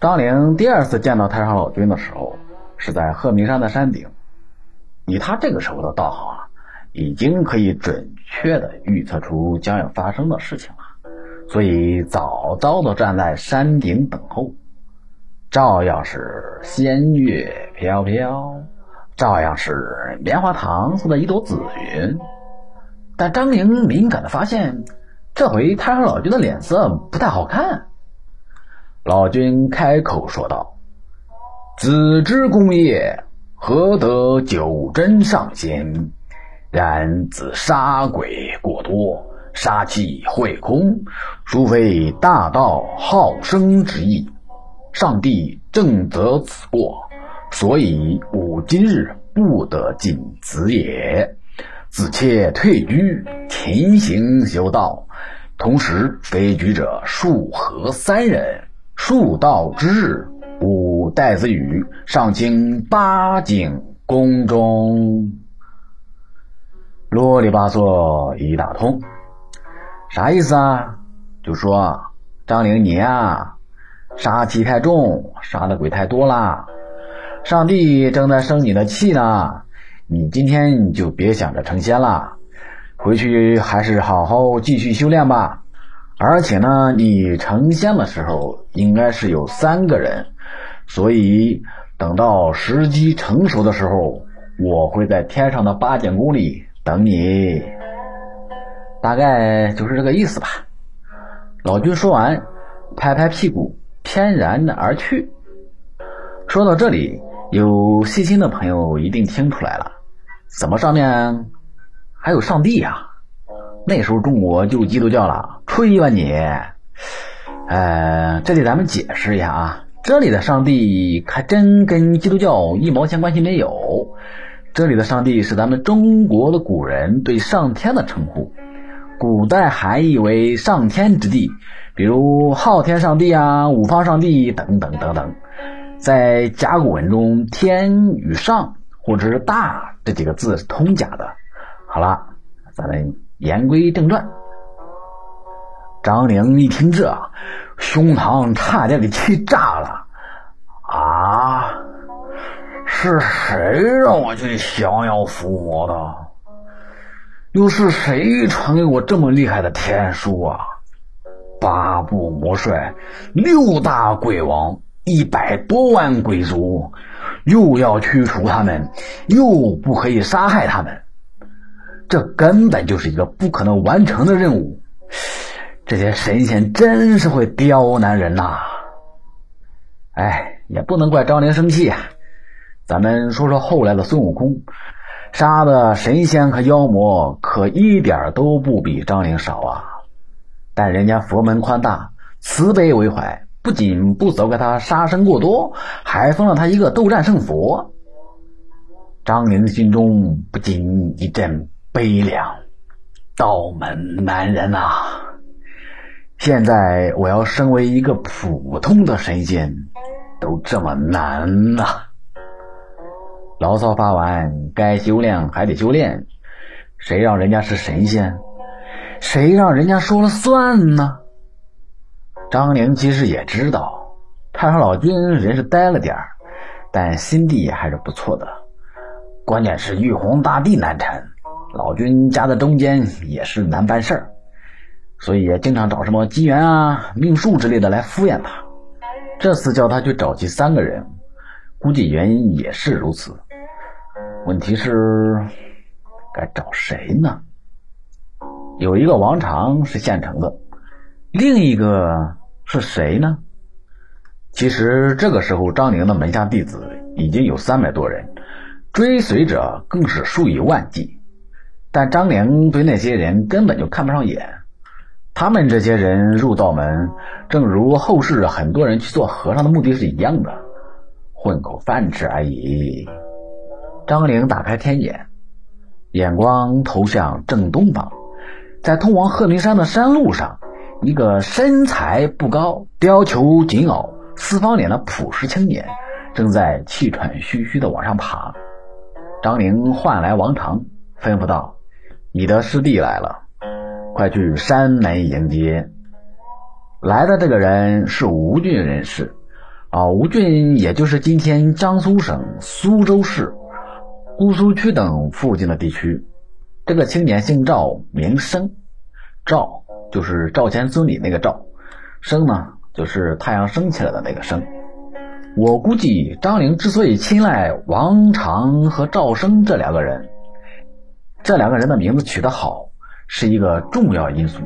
张陵第二次见到太上老君的时候，是在鹤鸣山的山顶。以他这个时候的道行啊，已经可以准确的预测出将要发生的事情了，所以早早的站在山顶等候，照样是仙乐飘飘，照样是棉花糖似的一朵紫云。但张陵敏感的发现，这回太上老君的脸色不太好看。老君开口说道：“子之功业，何得九真上仙？然子杀鬼过多，杀气会空，殊非大道好生之意。上帝正责此过，所以吾今日不得进子也。子妾退居，勤行修道，同时非举者数合三人。”数道之日，五代子羽上清八景宫中。啰里吧嗦一大通，啥意思啊？就说张陵你啊，杀气太重，杀的鬼太多啦。上帝正在生你的气呢，你今天就别想着成仙了，回去还是好好继续修炼吧。而且呢，你成仙的时候应该是有三个人，所以等到时机成熟的时候，我会在天上的八景宫里等你。大概就是这个意思吧。老君说完，拍拍屁股，翩然而去。说到这里，有细心的朋友一定听出来了，怎么上面还有上帝呀？那时候中国就基督教了，吹吧你！呃，这里咱们解释一下啊，这里的上帝还真跟基督教一毛钱关系没有。这里的上帝是咱们中国的古人对上天的称呼，古代含义为上天之地，比如昊天上帝啊、五方上帝等等等等。在甲骨文中，“天”与“上”或者是“大”这几个字是通假的。好了，咱们。言归正传，张陵一听这，胸膛差点给气炸了。啊，是谁让我去降妖伏魔的？又是谁传给我这么厉害的天书啊？八部魔帅，六大鬼王，一百多万鬼族，又要驱除他们，又不可以杀害他们。这根本就是一个不可能完成的任务，这些神仙真是会刁难人呐！哎，也不能怪张陵生气啊。咱们说说后来的孙悟空，杀的神仙和妖魔可一点都不比张陵少啊。但人家佛门宽大，慈悲为怀，不仅不责怪他杀生过多，还封了他一个斗战胜佛。张陵心中不禁一阵。悲凉，道门难人呐！现在我要身为一个普通的神仙，都这么难呐！牢骚发完，该修炼还得修炼。谁让人家是神仙？谁让人家说了算呢？张陵其实也知道，太上老君人是呆了点儿，但心地还是不错的。关键是玉皇大帝难缠。老君夹在中间也是难办事儿，所以也经常找什么机缘啊、命数之类的来敷衍他。这次叫他去找齐三个人，估计原因也是如此。问题是该找谁呢？有一个王常是现成的，另一个是谁呢？其实这个时候，张陵的门下弟子已经有三百多人，追随者更是数以万计。但张陵对那些人根本就看不上眼，他们这些人入道门，正如后世很多人去做和尚的目的是一样的，混口饭吃而已。张陵打开天眼，眼光投向正东方，在通往鹤鸣山的山路上，一个身材不高、貂裘紧袄、四方脸的朴实青年，正在气喘吁吁地往上爬。张陵唤来王常，吩咐道。你的师弟来了，快去山门迎接。来的这个人是吴郡人士，啊，吴郡也就是今天江苏省苏州市姑苏区等附近的地区。这个青年姓赵，名生。赵就是赵钱孙李那个赵，生呢就是太阳升起来的那个生。我估计张陵之所以青睐王长和赵生这两个人，这两个人的名字取得好，是一个重要因素。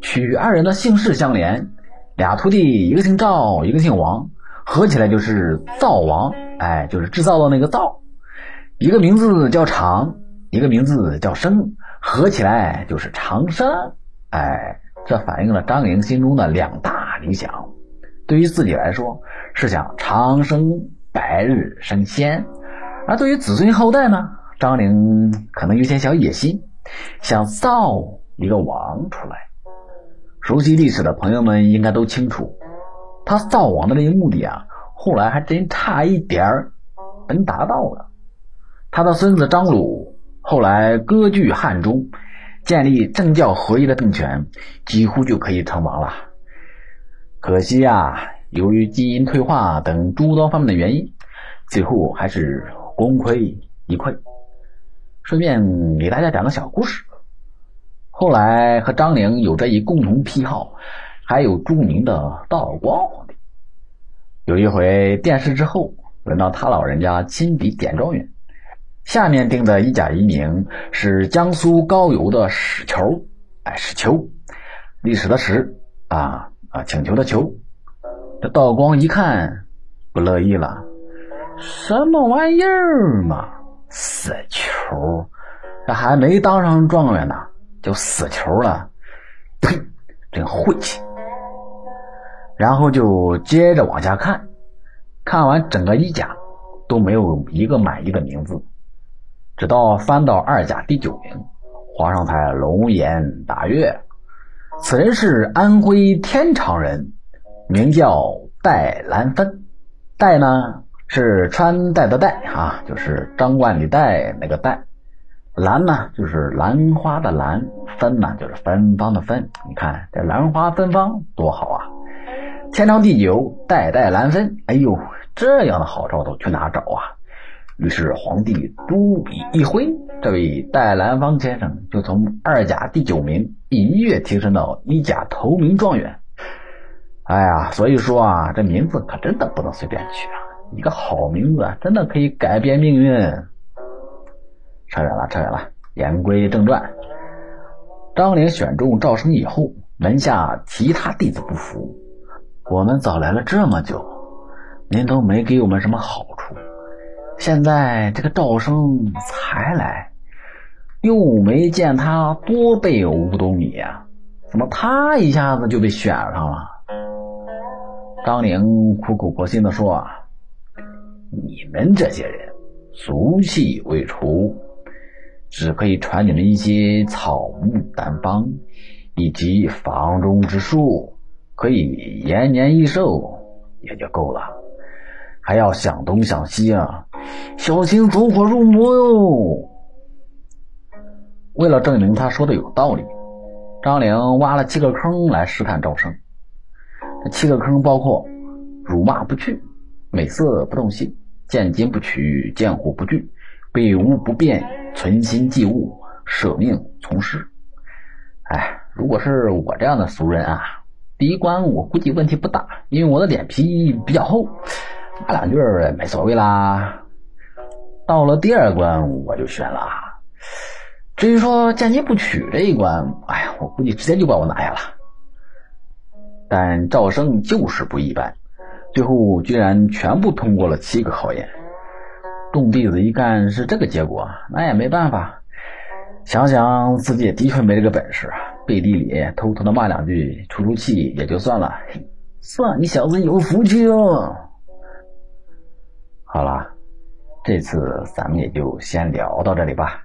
取二人的姓氏相连，俩徒弟一个姓赵，一个姓王，合起来就是灶王，哎，就是制造的那个灶。一个名字叫长，一个名字叫生，合起来就是长生。哎，这反映了张陵心中的两大理想。对于自己来说，是想长生百日升仙；而对于子孙后代呢，张陵可能有些小野心，想造一个王出来。熟悉历史的朋友们应该都清楚，他造王的那个目的啊，后来还真差一点儿能达到了。他的孙子张鲁后来割据汉中，建立政教合一的政权，几乎就可以称王了。可惜啊，由于基因退化等诸多方面的原因，最后还是功亏一篑。顺便给大家讲个小故事。后来和张陵有着一共同癖好，还有著名的道光皇帝。有一回殿试之后，轮到他老人家亲笔点状元，下面定的一甲一名是江苏高邮的史球，哎，史球，历史的史啊。啊，请求的求，这道光一看不乐意了，什么玩意儿嘛，死球，这还没当上状元呢，就死球了，呸，真晦气。然后就接着往下看，看完整个一甲都没有一个满意的名字，直到翻到二甲第九名，皇上才龙颜大悦。此人是安徽天长人，名叫戴兰芬。戴呢是穿戴的戴啊，就是张冠李戴那个戴。兰呢就是兰花的兰，芬呢就是芬芳的芬。你看这兰花芬芳多好啊！天长地久，代代兰芬。哎呦，这样的好兆头去哪找啊？于是皇帝都笔一挥，这位戴兰芳先生就从二甲第九名一跃提升到一甲头名状元。哎呀，所以说啊，这名字可真的不能随便取啊！一个好名字真的可以改变命运。扯远了，扯远了。言归正传，张陵选中赵生以后，门下其他弟子不服，我们早来了这么久，您都没给我们什么好处。现在这个赵生才来，又没见他多备五斗米啊，怎么他一下子就被选上了？张陵苦口婆心的说：“啊，你们这些人俗气未除，只可以传你们一些草木丹方以及房中之术，可以延年益寿也就够了。”还要想东想西啊，小心走火入魔哟！为了证明他说的有道理，张玲挖了七个坑来试探赵生。这七个坑包括：辱骂不去，美色不动心，见金不取，见火不惧，被物不变，存心祭物，舍命从事。哎，如果是我这样的俗人啊，第一关我估计问题不大，因为我的脸皮比较厚。骂两句也没所谓啦。到了第二关我就悬了。至于说见金不取这一关，哎呀，我估计直接就把我拿下了。但赵生就是不一般，最后居然全部通过了七个考验。众弟子一看是这个结果，那也没办法。想想自己也的确没这个本事，背地里偷偷的骂两句，出出气也就算了。算你小子有福气哦。好了，这次咱们也就先聊到这里吧。